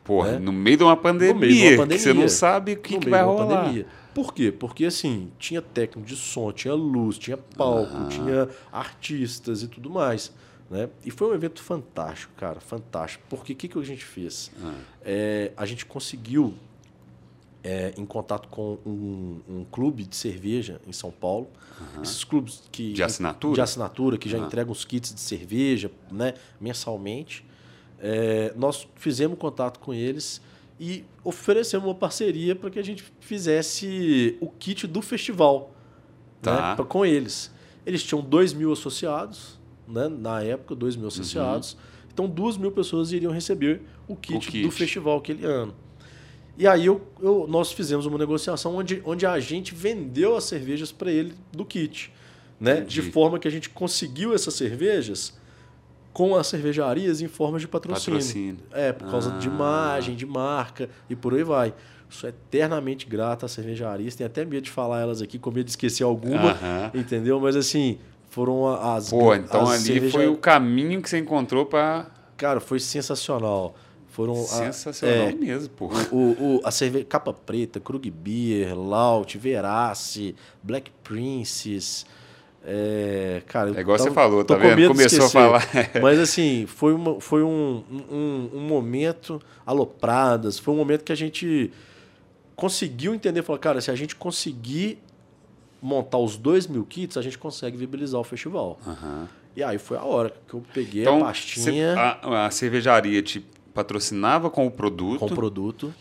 Porra, né? no meio de uma pandemia, No meio de uma que você pandemia. não sabe o que, que vai rolar. pandemia. Por quê? Porque assim, tinha técnico de som, tinha luz, tinha palco, Ah. tinha artistas e tudo mais. Né? E foi um evento fantástico, cara, fantástico. Porque o que, que a gente fez? Ah. É, a gente conseguiu, é, em contato com um, um clube de cerveja em São Paulo, esses clubes que De assinatura? de assinatura que já entregam os kits de cerveja, né, mensalmente. É, nós fizemos contato com eles e oferecemos uma parceria para que a gente fizesse o kit do festival Tá. né, pra- com eles. Eles tinham 2 mil associados, né, na época, 2 mil associados. Então, 2 mil pessoas iriam receber o kit, kit. do festival aquele ano. E aí eu, eu- nós fizemos uma negociação onde, onde a gente vendeu as cervejas para ele do kit. Né? Entendi. De forma que a gente conseguiu essas cervejas com as cervejarias em forma de patrocínio. Patrocínio. É, por causa de Ah. imagem, de marca e por aí vai. Sou eternamente grato às cervejarias. Tenho até medo de falar elas aqui, com medo de esquecer alguma, Aham. entendeu? Mas assim, foram a- as. Pô, então as ali foi o caminho que você encontrou para Cara, foi sensacional. Foram a- sensacional é, mesmo, pô. o, o, a cerveja Capa Preta, Krug Beer, Laut, Verace, Black Princess. É, cara, É igual eu você tava- falou, tá com vendo? de Começou a falar. Mas assim, foi, uma, foi um, um, um momento alopradas, foi um momento que a gente conseguiu entender, falou, cara, se a gente conseguir montar os dois mil kits, a gente consegue viabilizar o festival. Aham. E aí foi a hora que eu peguei Então, a pastinha a, a cervejaria te patrocinava com o produto, com o produto.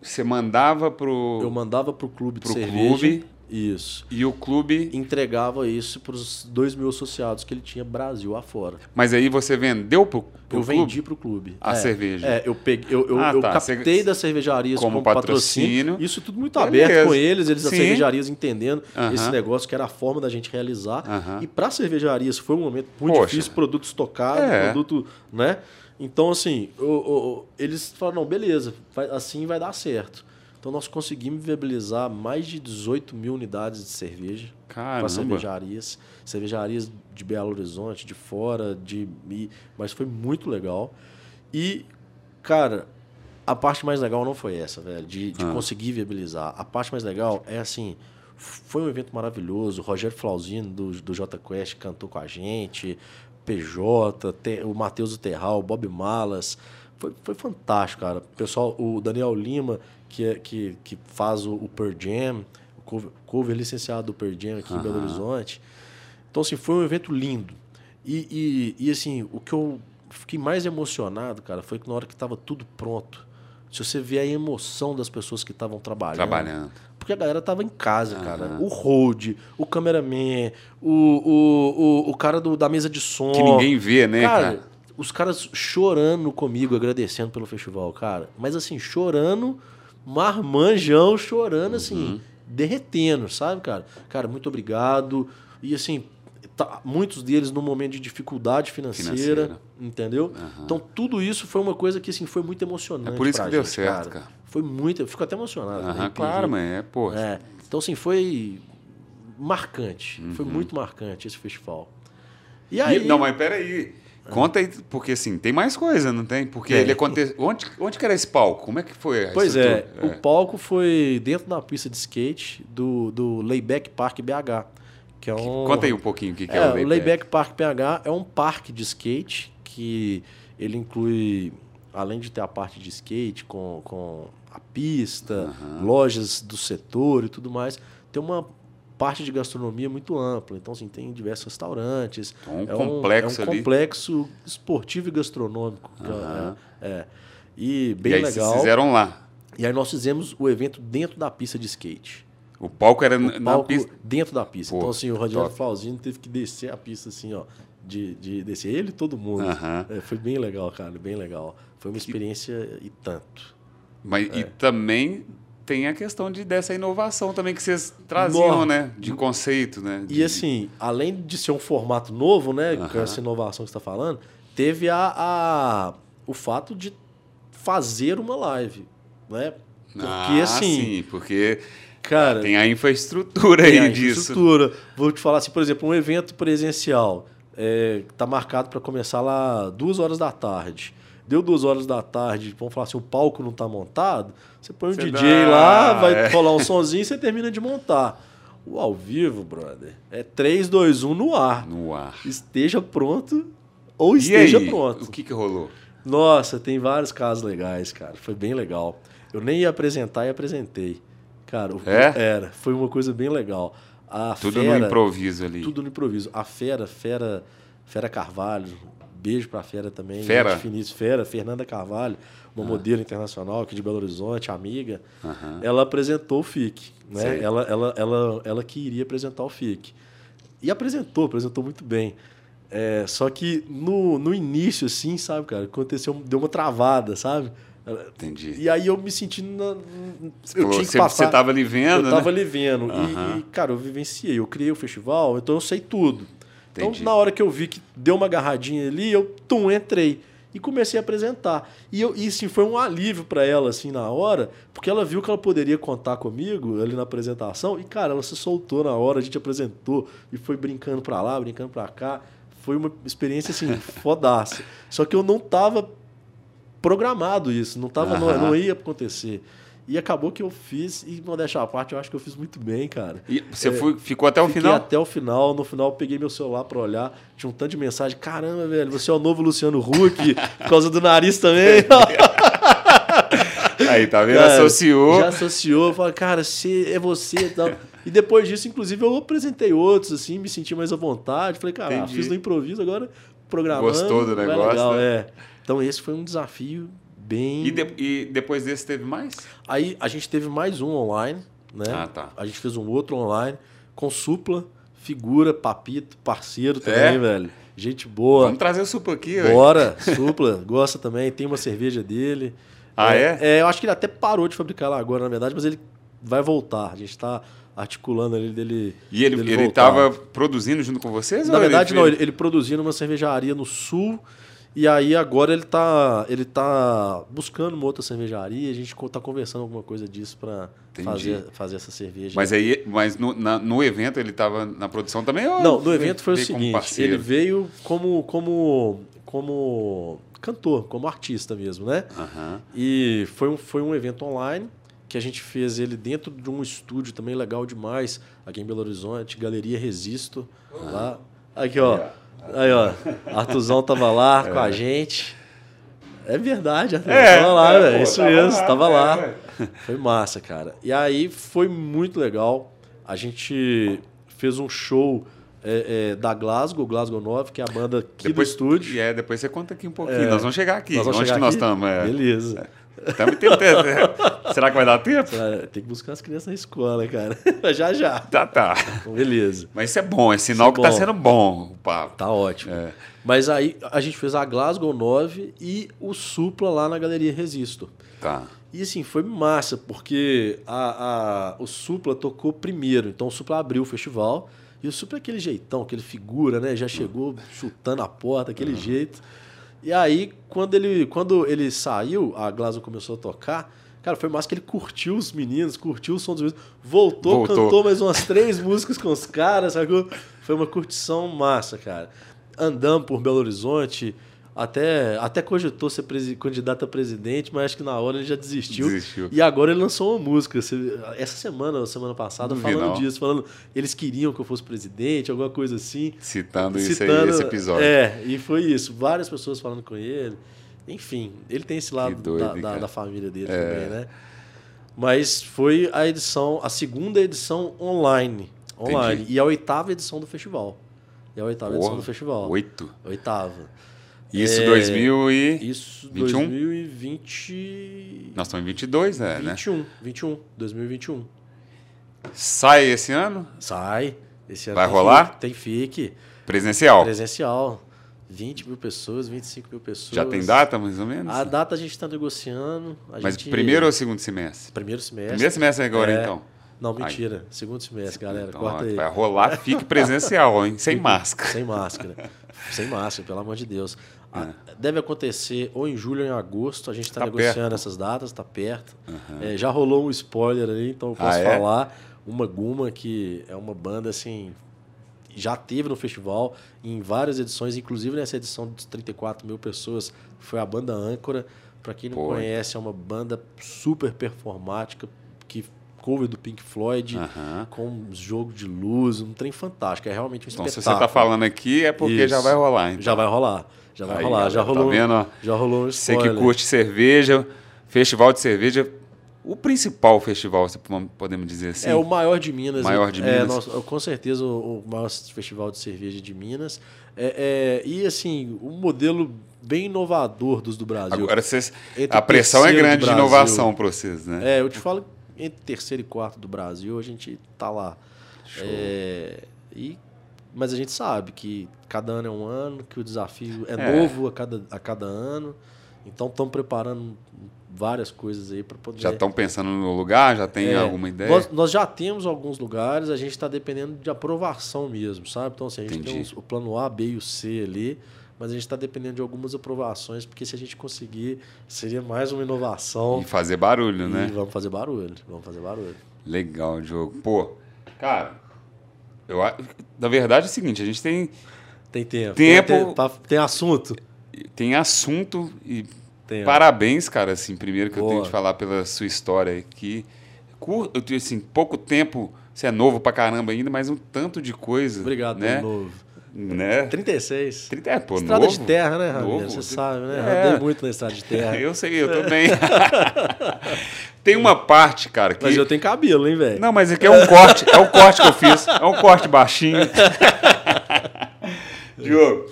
você mandava pro Eu mandava pro clube de pro cerveja. clube. Isso. e o clube. Entregava isso para os dois mil associados que ele tinha Brasil afora. Mas aí você vendeu pro, pro eu clube? vendi pro clube. A É, cerveja. É, eu peguei, eu, eu, Ah, eu tá. captei Você- das cervejarias como como, patrocínio. patrocínio. Isso tudo muito Beleza. aberto com eles, eles as Sim. cervejarias entendendo Aham. esse negócio que era a forma da gente realizar. Aham. E para cervejarias foi um momento muito Poxa. difícil, produto estocado, É. produto, né? Então assim, o- o- o- eles falaram, não, beleza, vai- assim vai dar certo. Então nós conseguimos viabilizar mais de 18 mil unidades de cerveja para cervejarias, cervejarias de Belo Horizonte, de fora, de mas foi muito legal. E cara, a parte mais legal não foi essa, velho, de, de Ah. conseguir viabilizar. A parte mais legal é assim, foi um evento maravilhoso. O Rogério Flauzino do, do J Quest cantou com a gente, PJ, o Matheus Terral, o Bob Malas. Foi, foi fantástico, cara. O pessoal, o Daniel Lima, que, é, que, que faz o, o Per Jam, o cover, cover licenciado do Per Jam aqui em Belo. Horizonte. Então, assim, foi um evento lindo. E, e, e, assim, o que eu fiquei mais emocionado, cara, foi que na hora que estava tudo pronto, se você vê a emoção das pessoas que estavam trabalhando. Trabalhando. Porque a galera tava em casa, cara. Aham. O road, o cameraman, o, o, o, o cara do, da mesa de som. Que ninguém vê, né, cara, cara? Os caras chorando comigo, agradecendo pelo festival, cara. Mas assim, chorando, marmanjão, chorando assim. derretendo, sabe, cara? Cara, muito obrigado. E assim, tá- muitos deles no momento de dificuldade financeira, Financeira. entendeu? Então tudo isso foi uma coisa que assim foi muito emocionante. É por isso que deu gente, certo, cara. Foi muito, eu fico até emocionado. Aham, né? claro, mas é, pô. É, então, assim, foi marcante. Uhum. Foi muito marcante esse festival. E E- aí. não, mas peraí. Conta aí, porque assim, tem mais coisa, não tem? Porque Tem. ele aconteceu. Onde, onde que era esse palco? Como é que foi Pois é, estrutura? o palco foi dentro da pista de skate do, do Layback Park BH. Que é um, Conta aí um pouquinho o que, que é, É, o o Layback. Layback Park PH é um parque de skate que ele inclui, além de ter a parte de skate com, com a pista, lojas do setor e tudo mais, tem uma parte de gastronomia muito ampla. Então, assim, tem diversos restaurantes. Então, um é complexo é um ali. complexo esportivo e gastronômico. que é- é, E bem e aí legal. vocês fizeram lá. E aí nós fizemos o evento dentro da pista de skate. O palco era O na palco pista. dentro da pista. Pô, então, assim, o top. Flauzino teve que descer a pista, assim, ó. De, de descer ele e todo mundo. Aham. É, foi bem legal, cara, bem legal. Foi uma experiência e tanto. Mas, É. E também tem a questão de, dessa inovação também que vocês traziam, Nó. né? De conceito, né? E De- assim, além de ser um formato novo, né, com Aham. essa inovação que você está falando, teve a, a- o fato de fazer uma live, né? Porque ah, assim, sim, porque cara, tem a infraestrutura aí a disso. infraestrutura. Vou te falar assim, por exemplo, um evento presencial está marcado para começar lá duas horas da tarde. Deu duas horas da tarde, vamos falar assim, o palco não está montado, você põe um Você DJ dá- lá, vai é. rolar um sonzinho e você termina de montar. O ao vivo, brother, é 3, 2, 1 no ar. No ar. Esteja pronto ou E esteja aí, pronto. o que, que rolou? Nossa, tem vários casos legais, cara. Foi bem legal. Eu nem ia apresentar e apresentei. Cara, o- É? era. Foi uma coisa bem legal. A Tudo fera, no improviso ali. Tudo no improviso. A Fera, Fera, Fera Carvalho. Beijo pra Fera também. Fera? finíssima. Fera, Fernanda Carvalho, uma modelo internacional aqui de Belo Horizonte, amiga. Aham. Ela apresentou o FIC. Né? Sei. Ela, ela, ela, ela que iria apresentar o FIC. E apresentou, apresentou muito bem. É, só que no, no início, assim, sabe, cara, aconteceu, deu uma travada, sabe? Entendi. E aí eu me senti na. Você eu tinha que passar. você tava ali vendo, eu tava né? ali vendo. E- Aham. E, cara, eu vivenciei. Eu criei o festival, então eu sei tudo. Entendi. Então, na hora que eu vi que deu uma agarradinha ali, eu tum, entrei. E comecei a apresentar. E, eu, e assim, foi um alívio para ela, assim, na hora, porque ela viu que ela poderia contar comigo ali na apresentação. E, cara, ela se soltou na hora, a gente apresentou e foi brincando pra lá, brincando pra cá. Foi uma experiência, assim, fodaça. Só que eu não tava programado isso, não, tava, não, não ia acontecer. E acabou que eu fiz, e modéstia à parte, eu acho que eu fiz muito bem, cara. E você foi- ficou até o É, Fiquei final? até o final. No final, eu peguei meu celular pra olhar. Tinha um tanto de mensagem. Caramba, velho, você é o novo Luciano Huck, por causa do nariz também. Aí, tá vendo? Cara, Associou. Já associou. Falei, cara, se é você e tal. E depois disso, inclusive, eu apresentei outros, assim, me senti mais à vontade. Falei, cara, Entendi. fiz no improviso, agora programando. Gostou do negócio, Legal, né? é. Então, esse foi um desafio bem... E, de- e depois desse teve mais? Aí, a gente teve mais um online, né? Ah, tá. A gente fez um outro online com Supla, figura, papito, parceiro também, É? velho. Gente boa. Vamos trazer o supla aqui, ué. Bora, Supla, gosta também, tem uma cerveja dele. Ah, é? eu acho que ele até parou de fabricar lá agora, na verdade, mas ele vai voltar. A gente está articulando ali dele. E ele, dele ele voltar. tava produzindo junto com vocês? Na verdade, ele não, ele, ele produzia numa cervejaria no sul. E aí agora ele tá, ele tá buscando uma outra cervejaria. A gente tá conversando alguma coisa disso para fazer, fazer essa cerveja. Mas aí, mas no, na- no evento ele tava na produção também? ou Não, no evento foi o seguinte, ele veio como, como, como cantor, como artista mesmo, né? Aham. E foi um, foi um evento online que a gente fez ele dentro de um estúdio também legal demais, aqui em Belo Horizonte, Galeria Resisto, lá. Aqui, ó. Aí, ó. Artuzão tava lá com a gente. É verdade, Arthur. É, tava lá, é, velho. pô, Isso tava mesmo, lá, tava é, lá. Foi massa, cara. E aí foi muito legal. A gente fez um show é, é, da Glasgow, Glasgow 9, que é a banda aqui Depois, do estúdio. E é, depois você conta aqui um pouquinho. É. Nós vamos chegar aqui. Nós vamos Onde chegar que nós aqui? estamos? É. Beleza. Tamo em tempo- Será que vai dar tempo? Tem que buscar as crianças na escola, cara. já, já. Tá, tá. Então, Beleza. Mas isso é bom, é sinal que tá sendo bom o papo. Tá ótimo. É. Mas aí a gente fez a Glasgow 9 e o Supla lá na Galeria Resisto. Tá. E assim, foi massa, porque a, a, o Supla tocou primeiro. Então o Supla abriu o festival. E o Supla é aquele jeitão, aquele figura, né? Já chegou chutando a porta, aquele Uhum. jeito. E aí, quando ele, quando ele saiu, a Glazo começou a tocar. Cara, foi massa que ele curtiu os meninos, curtiu o som dos meninos, voltou, Voltou. cantou mais umas três músicas com os caras, sacou? Foi uma curtição massa, cara. Andamos por Belo Horizonte, até, até cogitou ser candidato a presidente, mas acho que na hora ele já desistiu. Desistiu. E agora ele lançou uma música. Essa semana, ou semana passada, falando não. disso, falando eles queriam que eu fosse presidente, alguma coisa assim. Citando, isso aí, Citando- esse episódio. É, e foi isso. Várias pessoas falando com ele. Enfim, ele tem esse lado doido, da, da? É. da família dele também, né? Mas foi a edição, a segunda edição online. Online. Entendi. E a oitava edição do festival. E a oitava edição Porra, do festival. Oito. Oitava. Isso, É, 2000 e... Isso, 21? 2020. Nós estamos em 22, né? né? 21. 21. 2021. Sai esse ano? Sai. Esse ano Vai tem rolar? FIC, Tem FIC. Presencial. Presencial. 20 mil pessoas, 25 mil pessoas. Já tem data, mais ou menos? A data a gente está negociando. Mas gente- primeiro ou segundo semestre? Primeiro semestre. Primeiro semestre agora, É. então. Não, mentira. Segundo semestre, galera. Então, Corta aí. vai rolar, fique presencial, hein? Sem máscara. Sem máscara. Sem máscara, pelo amor de Deus. É. Deve acontecer ou em julho ou em agosto. A gente está Tá negociando perto. essas datas, está perto. É, já rolou um spoiler aí, então eu posso Ah, é? falar. Uma Guma, que é uma banda assim. Já teve no festival em várias edições, inclusive nessa edição de 34 mil pessoas, foi a banda Âncora. Para quem não Pô. conhece, é uma banda super performática que cover do Pink Floyd, com um jogo de luz, um trem fantástico. É realmente um Então, se espetáculo. você tá falando aqui, é porque Isso. já vai rolar. Então. Já vai rolar. Já vai Aí, rolar. já galera, rolou. Tá vendo? Já rolou um Você spoiler. que curte cerveja, festival de cerveja, o principal festival, se podemos dizer assim. É o maior de Minas. Maior de é, Minas. nosso- com certeza o, o maior festival de cerveja de Minas. É, é, e assim, um modelo bem inovador dos do Brasil. Agora vocês, a pressão é grande de inovação para vocês, né? É, eu te falo, entre terceiro e quarto do Brasil, a gente tá lá. É, e, mas a gente sabe que cada ano é um ano, que o desafio é, É. novo a cada, a cada ano. Então estamos preparando várias coisas aí para poder. Já estão pensando no lugar, já tem É, alguma ideia? Nós, nós já temos alguns lugares, a gente está dependendo de aprovação mesmo, sabe? Então, assim, a gente tem Entendi. uns- o plano A, B e o C ali, mas a gente está dependendo de algumas aprovações, porque se a gente conseguir, seria mais uma inovação. E fazer barulho, E né? vamos fazer barulho, vamos fazer barulho. Legal, Diogo. Pô, cara, eu, na verdade é o seguinte, a gente tem, Tem tempo. Tempo- Tem, tem, tem assunto? tem assunto e Tem. parabéns, cara, assim, primeiro que eu tenho Boa. que falar pela sua história aqui. Cur- eu tenho, assim, pouco tempo, você é novo pra caramba ainda, mas um tanto de coisa. Obrigado né? novo. Né? 36. 30 é, pô, estrada novo. de terra, né. Ramiro? Você sabe, né? É. Andei muito na estrada de terra. Eu sei, eu também. tem uma parte, cara, que... Mas eu tenho cabelo, hein, velho? Não, mas aqui é um corte, é um corte que eu fiz. É um corte baixinho. Diogo,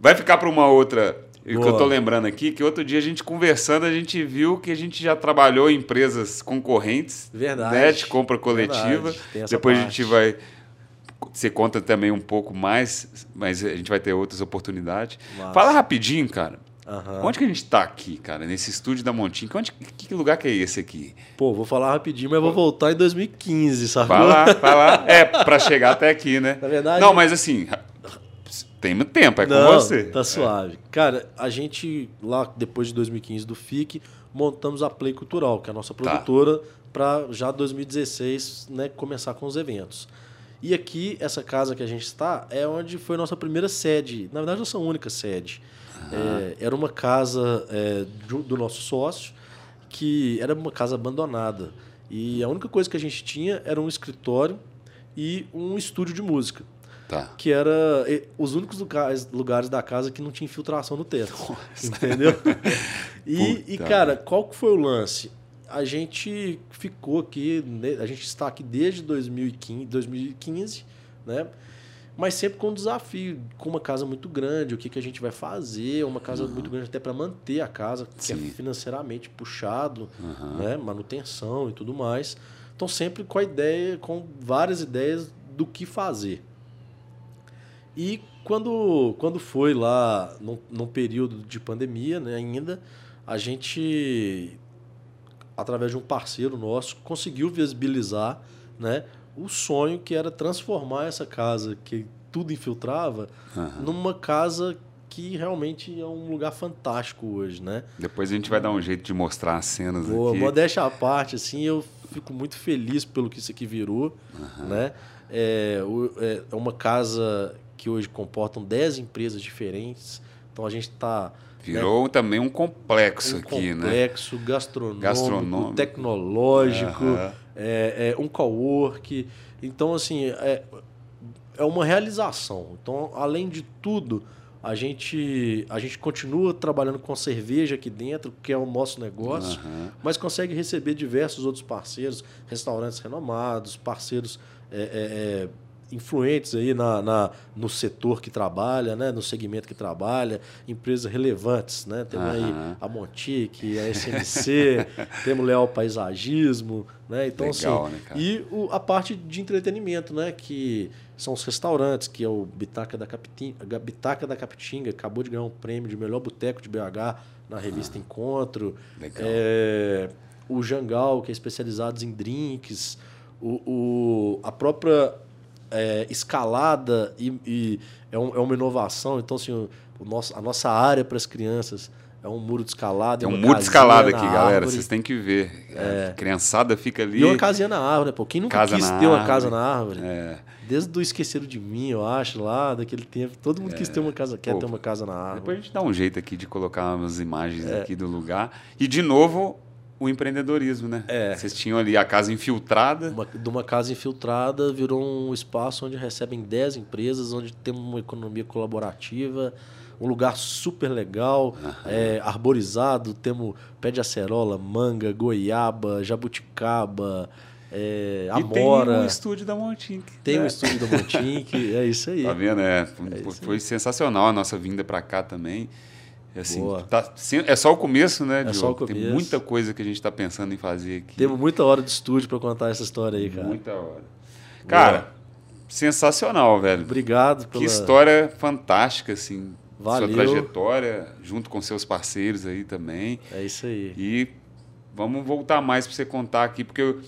vai ficar para uma outra. O que eu tô lembrando aqui, que outro dia a gente conversando, a gente viu que a gente já trabalhou em empresas concorrentes. Verdade. Né, de compra coletiva. Depois a parte. gente vai. Você conta também um pouco mais, mas a gente vai ter outras oportunidades. Massa. Fala rapidinho, cara. Aham. Onde que a gente tá aqui, cara? Nesse estúdio da Montinho? Onde, que lugar que é esse aqui? Pô, vou falar rapidinho, mas vou voltar em 2015, sabe? Vai lá, vai lá. É, pra chegar até aqui, né? Na verdade- Não, mas assim, tem muito tempo, é com Não, você. Tá suave. Cara, a gente, lá depois de 2015 do FIC, montamos a Play Cultural, que é a nossa Tá. produtora, para já 2016 né, começar com os eventos. E aqui, essa casa que a gente está, é onde foi a nossa primeira sede. Na verdade, nossa única sede. É, era uma casa é, do, do nosso sócio, que era uma casa abandonada. E a única coisa que a gente tinha era um escritório e um estúdio de música Tá. que era os únicos lugares, lugares da casa que não tinha infiltração no teto. Entendeu? e, e, cara, qual que foi o lance? A gente ficou aqui, né, a gente está aqui desde 2015, 2015 né? Mas sempre com um desafio, com uma casa muito grande, o que, que a gente vai fazer, uma casa muito grande até para manter a casa, que Sim. é financeiramente puxado, Aham. né? manutenção e tudo mais. Então sempre com a ideia, com várias ideias do que fazer. E quando, quando foi lá, num, num período de pandemia né, ainda, a gente através de um parceiro nosso, conseguiu visibilizar né, o sonho que era transformar essa casa que tudo infiltrava Aham. numa casa que realmente é um lugar fantástico hoje, né? Depois a gente vai dar um jeito de mostrar as cenas Boa, aqui. modéstia à parte, assim, eu fico muito feliz pelo que isso aqui virou, né? É, é é uma casa que hoje comportam 10 empresas diferentes, então a gente está Virou também um complexo um aqui, né? complexo gastronômico, Gastronômico. tecnológico, Aham. é, é um cowork. Então, assim, é, é uma realização. Então, além de tudo, a gente, a gente continua trabalhando com cerveja aqui dentro, que é o nosso negócio, Aham. mas consegue receber diversos outros parceiros, restaurantes renomados, parceiros é, é, é, influentes aí na, na- no setor que trabalha, né, no segmento que trabalha, empresas relevantes, né? Temos aí Aham. a Montique, a SMC, temos Leal Paisagismo, né? Então Legal, assim, né, cara? e o- a parte de entretenimento, né, que são os restaurantes, que é o Bitaca da Capitinga, Bitaca da Capitinga, acabou de ganhar um prêmio de melhor boteco de BH na revista Encontro. Ah, Legal. É, o Jangal, que é especializado em drinks, o, o- a própria é, escalada e, e é, um- é uma inovação. Então, assim, o, o nosso, a nossa área para as crianças é um muro de escalada. Tem e um uma muro de escalada aqui, galera. árvore. Vocês têm que ver. A criançada fica ali. E uma casinha na árvore? Pô, quem nunca Casa quis ter uma árvore. casa na árvore? É. Desde o Esqueceram de Mim, eu acho, lá daquele tempo. Todo mundo quis ter uma casa, quer Pô, ter uma casa na árvore. Depois a gente dá um jeito aqui de colocar umas imagens É. aqui do lugar. E, de novo, o empreendedorismo, né? É. Vocês tinham ali a casa infiltrada. Uma- de uma casa infiltrada virou um espaço onde recebem 10 empresas, onde temos uma economia colaborativa, um lugar super legal, é, arborizado, temos pé de acerola, manga, goiaba, jabuticaba, é, E tem um amora. estúdio da Montink. Tem o né? estúdio da Montink, é isso aí. Tá vendo? É, foi, isso foi sensacional a nossa vinda para cá também. E, Assim, Boa. tá- é só o começo, né, Diogo? só o Tem começo. muita coisa que a gente está pensando em fazer aqui. Temos muita hora de estúdio para contar essa história aí, cara. Muita hora. Cara, sensacional, velho. Obrigado pela... Que história fantástica, assim. Valeu. Sua trajetória, junto com seus parceiros aí também. É isso aí. E vamos voltar mais para você contar aqui, porque eu-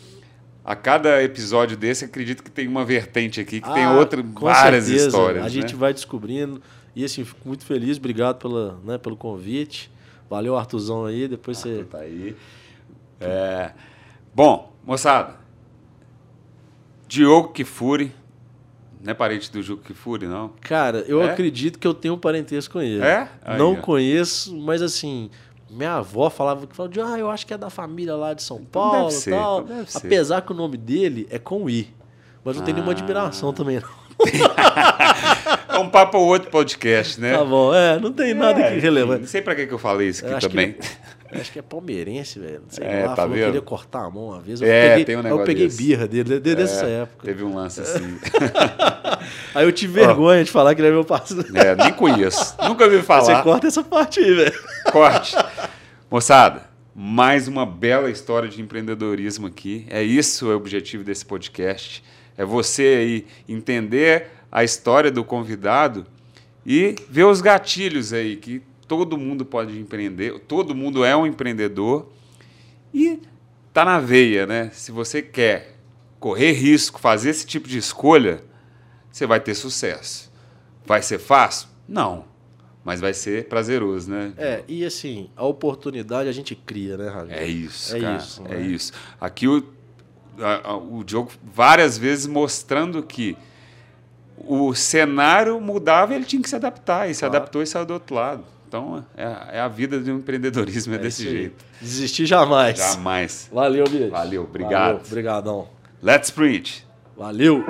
a cada episódio desse, acredito que tem uma vertente aqui, que tem Ah, outra, com várias certeza. histórias. A gente né? vai descobrindo. E assim, fico muito feliz. Obrigado pela, né, pelo convite. Valeu, Artuzão aí. Depois você. Tá aí. É, Bom, moçada, Diogo Kifuri, não é parente do Juco Kifuri, não? Cara, eu É? acredito que eu tenho um parentesco com ele. É? Aí, Não ó. conheço, mas assim. Minha avó falava que falava de, ah, eu acho que é da família lá de São Paulo deve ser, tal. então deve ser. Apesar que o nome dele é com I. Mas não tem nenhuma Ah. admiração também, não. Um papo ou outro podcast, né? Tá bom, é, não tem nada É, que enfim, relevante. Não sei pra que, que eu falei isso aqui que também. Eu acho que é palmeirense, velho. Não sei É, lá, tá falou que vendo? queria cortar a mão uma vez. Eu É, peguei, tem um negócio Eu peguei desse. birra dele, desde essa É, época. Teve um lance assim. Aí eu tive vergonha de falar que ele é meu parceiro. é, nem conheço. Nunca Você falar. corta essa parte aí, velho. Corte. Moçada, mais uma bela história de empreendedorismo aqui. É isso o objetivo desse podcast. É você aí entender a história do convidado e ver os gatilhos aí que todo mundo pode empreender, todo mundo é um empreendedor e tá na veia, né? Se você quer correr risco, fazer esse tipo de escolha, você vai ter sucesso. Vai ser fácil? Não. Mas vai ser prazeroso, né? É, e assim, a oportunidade a gente cria, né, Ravi? É isso, É cara. isso, é né? isso. Aqui o, a- a- o Diogo várias vezes mostrando que o cenário mudava e ele tinha que se adaptar. E se Claro. adaptou e saiu do outro lado. Então, é, a- é a vida do empreendedorismo, é, desse isso aí. jeito. Desistir jamais. Jamais. Valeu, bicho. Valeu, obrigado. Valeu, Obrigadão. Let's preach! Valeu.